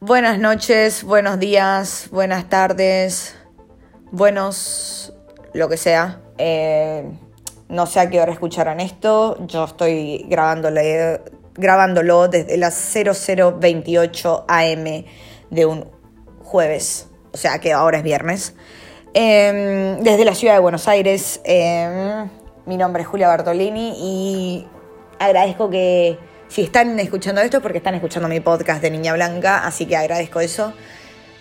Buenas noches, buenos días, buenas tardes, buenos, lo que sea. Eh, no sé a qué hora escucharán esto. Yo estoy grabándole, grabándolo desde las 0028 am de un jueves, o sea que ahora es viernes. Em, desde la ciudad de Buenos Aires, em, mi nombre es Julia Bartolini y agradezco que si están escuchando esto es porque están escuchando mi podcast de Niña Blanca, así que agradezco eso.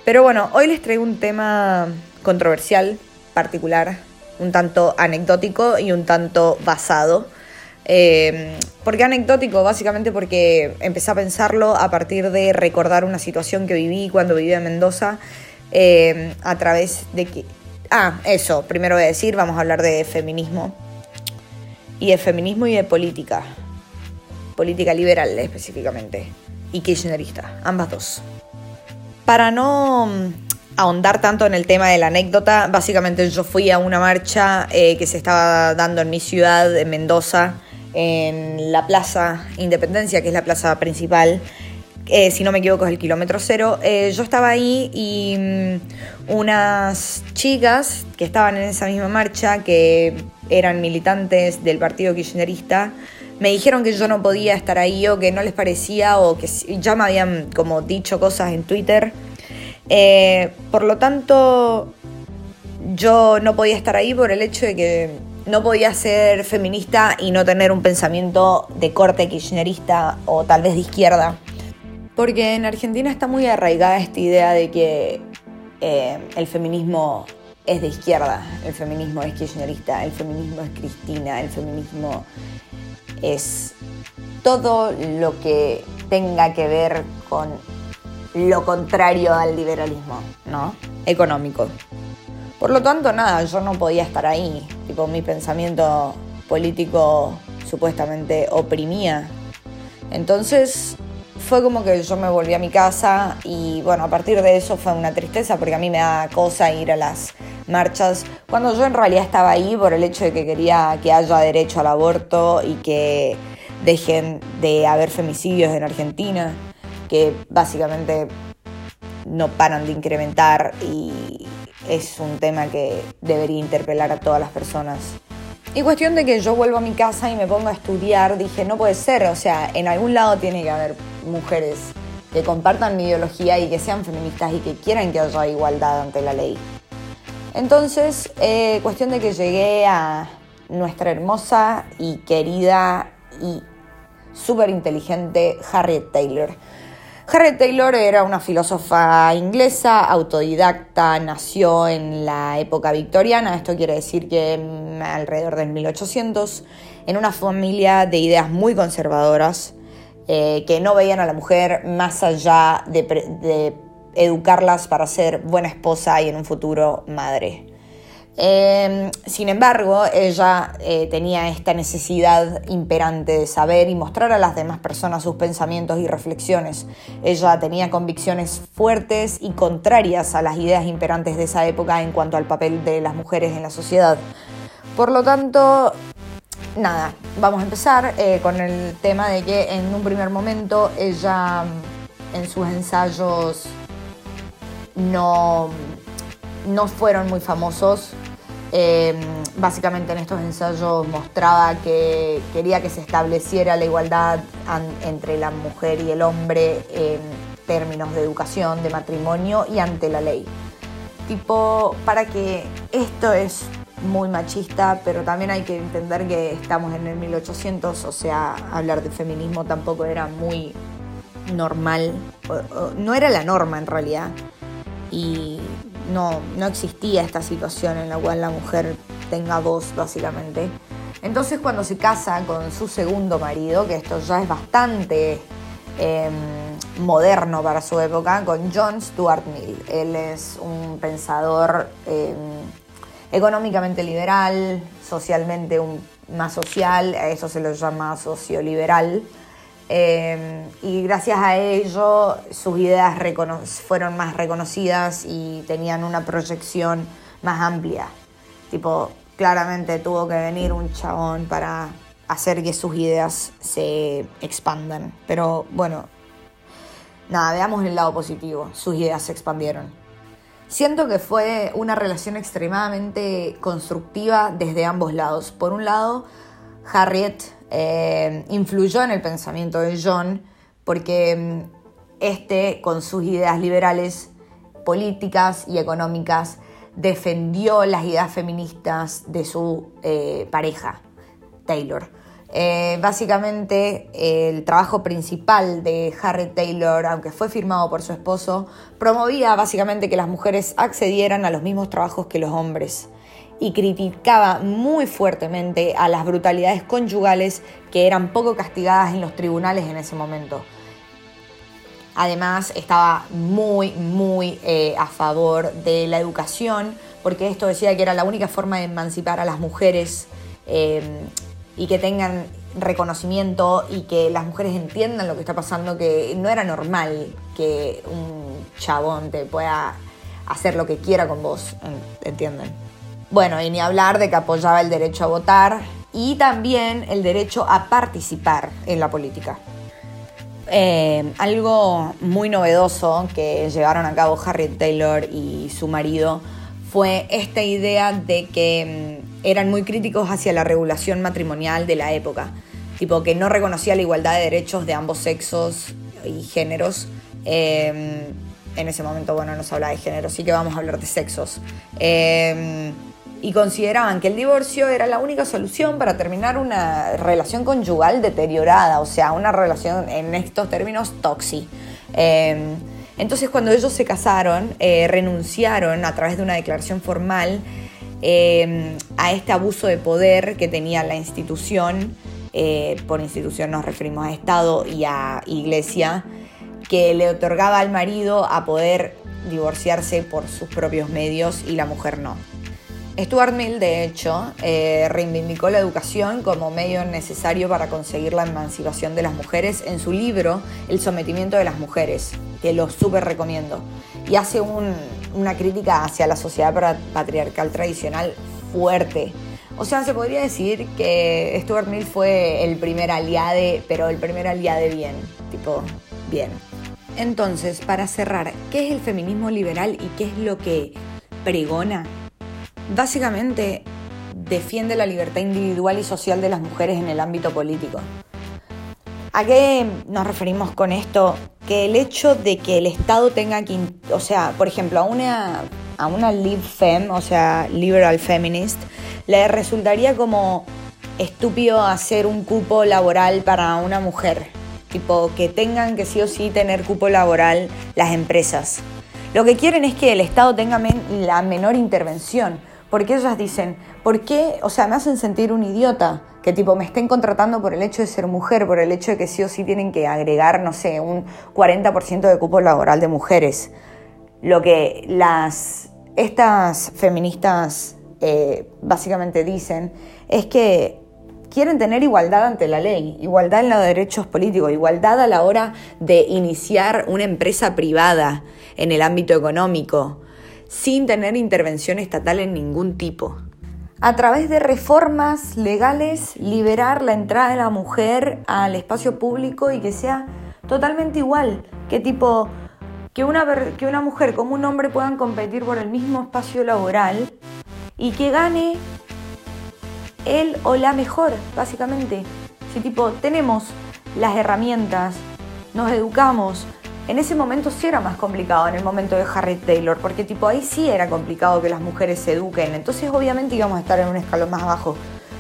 Pero bueno, hoy les traigo un tema controversial, particular, un tanto anecdótico y un tanto basado. Eh, ¿Por qué anecdótico? Básicamente porque empecé a pensarlo a partir de recordar una situación que viví cuando vivía en Mendoza eh, a través de que... Ah, eso, primero voy a decir, vamos a hablar de feminismo. Y de feminismo y de política política liberal específicamente, y kirchnerista, ambas dos. Para no mm, ahondar tanto en el tema de la anécdota, básicamente yo fui a una marcha eh, que se estaba dando en mi ciudad, en Mendoza, en la Plaza Independencia, que es la plaza principal, eh, si no me equivoco es el kilómetro cero. Eh, yo estaba ahí y mm, unas chicas que estaban en esa misma marcha, que eran militantes del partido kirchnerista, me dijeron que yo no podía estar ahí o que no les parecía o que ya me habían como dicho cosas en Twitter. Eh, por lo tanto, yo no podía estar ahí por el hecho de que no podía ser feminista y no tener un pensamiento de corte kirchnerista o tal vez de izquierda. Porque en Argentina está muy arraigada esta idea de que eh, el feminismo es de izquierda, el feminismo es kirchnerista, el feminismo es Cristina, el feminismo es todo lo que tenga que ver con lo contrario al liberalismo, ¿no? Económico. Por lo tanto, nada, yo no podía estar ahí. Tipo, mi pensamiento político supuestamente oprimía. Entonces, fue como que yo me volví a mi casa y bueno, a partir de eso fue una tristeza porque a mí me da cosa ir a las marchas, cuando yo en realidad estaba ahí por el hecho de que quería que haya derecho al aborto y que dejen de haber femicidios en Argentina, que básicamente no paran de incrementar y es un tema que debería interpelar a todas las personas. Y cuestión de que yo vuelvo a mi casa y me pongo a estudiar, dije, no puede ser, o sea, en algún lado tiene que haber mujeres que compartan mi ideología y que sean feministas y que quieran que haya igualdad ante la ley. Entonces, eh, cuestión de que llegué a nuestra hermosa y querida y súper inteligente Harriet Taylor. Harriet Taylor era una filósofa inglesa, autodidacta, nació en la época victoriana, esto quiere decir que alrededor del 1800, en una familia de ideas muy conservadoras, eh, que no veían a la mujer más allá de educarlas para ser buena esposa y en un futuro madre. Em, sin embargo, ella eh, tenía esta necesidad imperante de saber y mostrar a las demás personas sus pensamientos y reflexiones. Ella tenía convicciones fuertes y contrarias a las ideas imperantes de esa época en cuanto al papel de las mujeres en la sociedad. Por lo tanto, nada, vamos a empezar eh, con el tema de que en un primer momento ella en sus ensayos no, no fueron muy famosos. Em, básicamente en estos ensayos mostraba que quería que se estableciera la igualdad entre la mujer y el hombre en términos de educación, de matrimonio y ante la ley. Tipo, para que esto es muy machista, pero también hay que entender que estamos en el 1800, o sea, hablar de feminismo tampoco era muy normal, no era la norma en realidad y no, no existía esta situación en la cual la mujer tenga voz, básicamente. Entonces cuando se casa con su segundo marido, que esto ya es bastante em, moderno para su época, con John Stuart Mill. Él es un pensador em, económicamente liberal, socialmente más social, a eso se lo llama socioliberal. Em, y gracias a ello sus ideas fueron más reconocidas y tenían una proyección más amplia. Tipo, claramente tuvo que venir un chabón para hacer que sus ideas se expandan. Pero bueno, nada, veamos el lado positivo, sus ideas se expandieron. Siento que fue una relación extremadamente constructiva desde ambos lados. Por un lado, Harriet eh, influyó en el pensamiento de John porque mm, este, con sus ideas liberales, políticas y económicas, defendió las ideas feministas de su eh, pareja, Taylor. Eh, básicamente, el trabajo principal de Harry Taylor, aunque fue firmado por su esposo, promovía básicamente que las mujeres accedieran a los mismos trabajos que los hombres y criticaba muy fuertemente a las brutalidades conyugales que eran poco castigadas en los tribunales en ese momento. Además, estaba muy, muy eh, a favor de la educación, porque esto decía que era la única forma de emancipar a las mujeres eh, y que tengan reconocimiento y que las mujeres entiendan lo que está pasando, que no era normal que un chabón te pueda hacer lo que quiera con vos, ¿entienden? Bueno, y ni hablar de que apoyaba el derecho a votar y también el derecho a participar en la política. Eh, algo muy novedoso que llevaron a cabo Harriet Taylor y su marido fue esta idea de que mm, eran muy críticos hacia la regulación matrimonial de la época, tipo que no reconocía la igualdad de derechos de ambos sexos y géneros. Em, en ese momento, bueno, no se habla de género, sí que vamos a hablar de sexos. Em, y consideraban que el divorcio era la única solución para terminar una relación conyugal deteriorada, o sea, una relación en estos términos tóxica. Em, entonces, cuando ellos se casaron, eh, renunciaron a través de una declaración formal Em, a este abuso de poder que tenía la institución, eh, por institución nos referimos a Estado y a Iglesia, que le otorgaba al marido a poder divorciarse por sus propios medios y la mujer no. Stuart Mill, de hecho, eh, reivindicó la educación como medio necesario para conseguir la emancipación de las mujeres en su libro El sometimiento de las mujeres, que lo súper recomiendo. Y hace una crítica hacia la sociedad patriarcal tradicional fuerte. O sea, se podría decir que Stuart Mill fue el primer aliade, pero el primer aliade bien, tipo, bien. Entonces, para cerrar, ¿qué es el feminismo liberal y qué es lo que pregona? Básicamente defiende la libertad individual y social de las mujeres en el ámbito político. ¿A qué nos referimos con esto? Que el hecho de que el Estado tenga que, o sea, por ejemplo, a una, a una live fem, o sea, liberal feminist, le resultaría como estúpido hacer un cupo laboral para una mujer. Tipo, que tengan que sí o sí tener cupo laboral las empresas. Lo que quieren es que el Estado tenga la menor intervención. Porque ellas dicen, ¿por qué? O sea, me hacen sentir un idiota. Que tipo me estén contratando por el hecho de ser mujer, por el hecho de que sí o sí tienen que agregar, no sé, un 40% de cupo laboral de mujeres. Lo que las, estas feministas eh, básicamente dicen es que quieren tener igualdad ante la ley, igualdad en los derechos políticos, igualdad a la hora de iniciar una empresa privada en el ámbito económico sin tener intervención estatal en ningún tipo. A través de reformas legales, liberar la entrada de la mujer al espacio público y que sea totalmente igual. Que tipo, que una, que una mujer como un hombre puedan competir por el mismo espacio laboral y que gane él o la mejor, básicamente. Si tipo, tenemos las herramientas, nos educamos, en ese momento sí era más complicado, en el momento de Harry Taylor, porque tipo ahí sí era complicado que las mujeres se eduquen, entonces obviamente íbamos a estar en un escalón más bajo.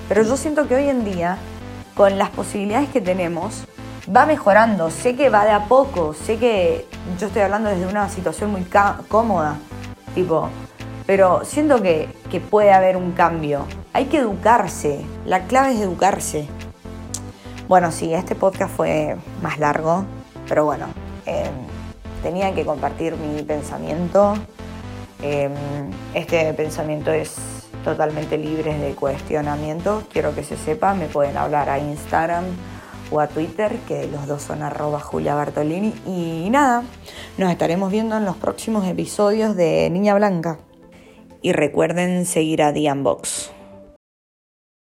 Pero yo siento que hoy en día, con las posibilidades que tenemos, va mejorando, sé que va de a poco, sé que yo estoy hablando desde una situación muy cómoda, tipo, pero siento que, que puede haber un cambio. Hay que educarse, la clave es educarse. Bueno, sí, este podcast fue más largo, pero bueno, Em, tenía que compartir mi pensamiento. Em, este pensamiento es totalmente libre de cuestionamiento. Quiero que se sepa, me pueden hablar a Instagram o a Twitter, que los dos son arroba Julia Bartolini. Y nada, nos estaremos viendo en los próximos episodios de Niña Blanca. Y recuerden seguir a Box.